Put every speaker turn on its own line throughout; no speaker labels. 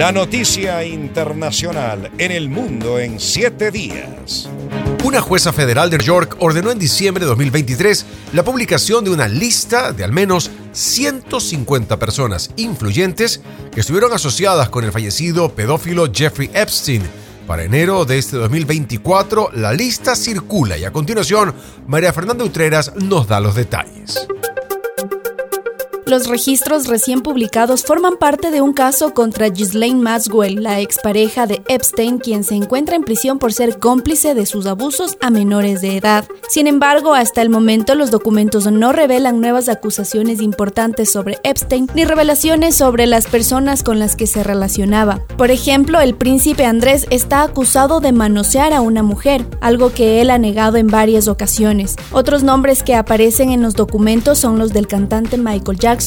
La noticia internacional en el mundo en siete días.
Una jueza federal de New York ordenó en diciembre de 2023 la publicación de una lista de al menos 150 personas influyentes que estuvieron asociadas con el fallecido pedófilo Jeffrey Epstein. Para enero de este 2024, la lista circula y a continuación, María Fernanda Utreras nos da los detalles.
Los registros recién publicados forman parte de un caso contra Ghislaine Maxwell, la expareja de Epstein, quien se encuentra en prisión por ser cómplice de sus abusos a menores de edad. Sin embargo, hasta el momento los documentos no revelan nuevas acusaciones importantes sobre Epstein ni revelaciones sobre las personas con las que se relacionaba. Por ejemplo, el príncipe Andrés está acusado de manosear a una mujer, algo que él ha negado en varias ocasiones. Otros nombres que aparecen en los documentos son los del cantante Michael Jackson,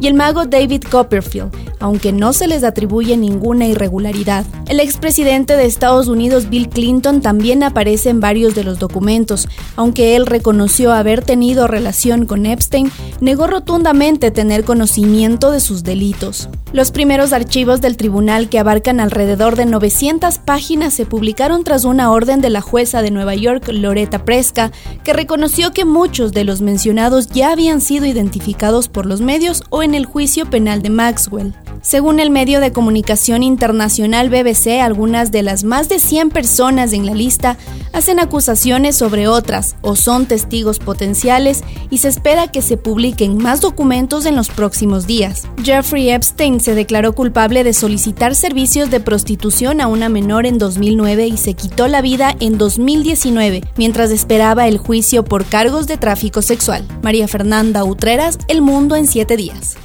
y el mago David Copperfield, aunque no se les atribuye ninguna irregularidad. El expresidente de Estados Unidos Bill Clinton también aparece en varios de los documentos, aunque él reconoció haber tenido relación con Epstein, negó rotundamente tener conocimiento de sus delitos. Los primeros archivos del tribunal, que abarcan alrededor de 900 páginas, se publicaron tras una orden de la jueza de Nueva York, Loretta Presca, que reconoció que muchos de los mencionados ya habían sido identificados por los medios o en el juicio penal de Maxwell. Según el medio de comunicación internacional BBC, algunas de las más de 100 personas en la lista hacen acusaciones sobre otras o son testigos potenciales y se espera que se publiquen más documentos en los próximos días. Jeffrey Epstein se declaró culpable de solicitar servicios de prostitución a una menor en 2009 y se quitó la vida en 2019 mientras esperaba el juicio por cargos de tráfico sexual. María Fernanda Utreras, El Mundo en 7 días.